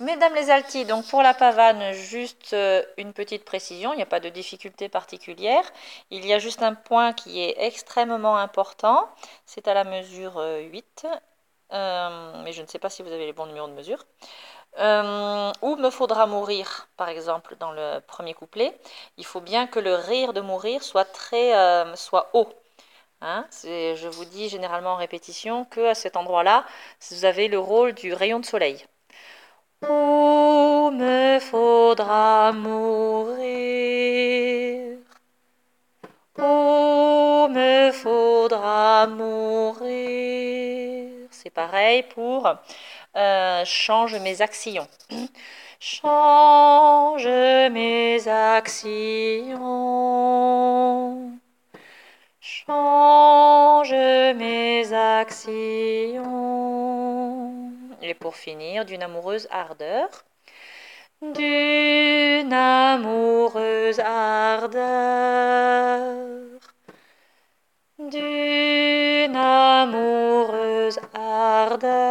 Mesdames les altis, donc pour la pavane, juste euh, une petite précision, il n'y a pas de difficulté particulière. Il y a juste un point qui est extrêmement important, c'est à la mesure 8, euh, euh, mais je ne sais pas si vous avez les bons numéros de mesure. où me faudra mourir, par exemple, dans le premier couplet, il faut bien que le rire de mourir soit très soit haut. Hein. je vous dis généralement en répétition que à cet endroit-là, vous avez le rôle du rayon de soleil. Mourir Où me faudra mourir? C'est pareil pour euh, change mes actions. Change mes actions. Change mes actions. Et pour finir, d'une amoureuse ardeur. D'une amoureuse ardeur.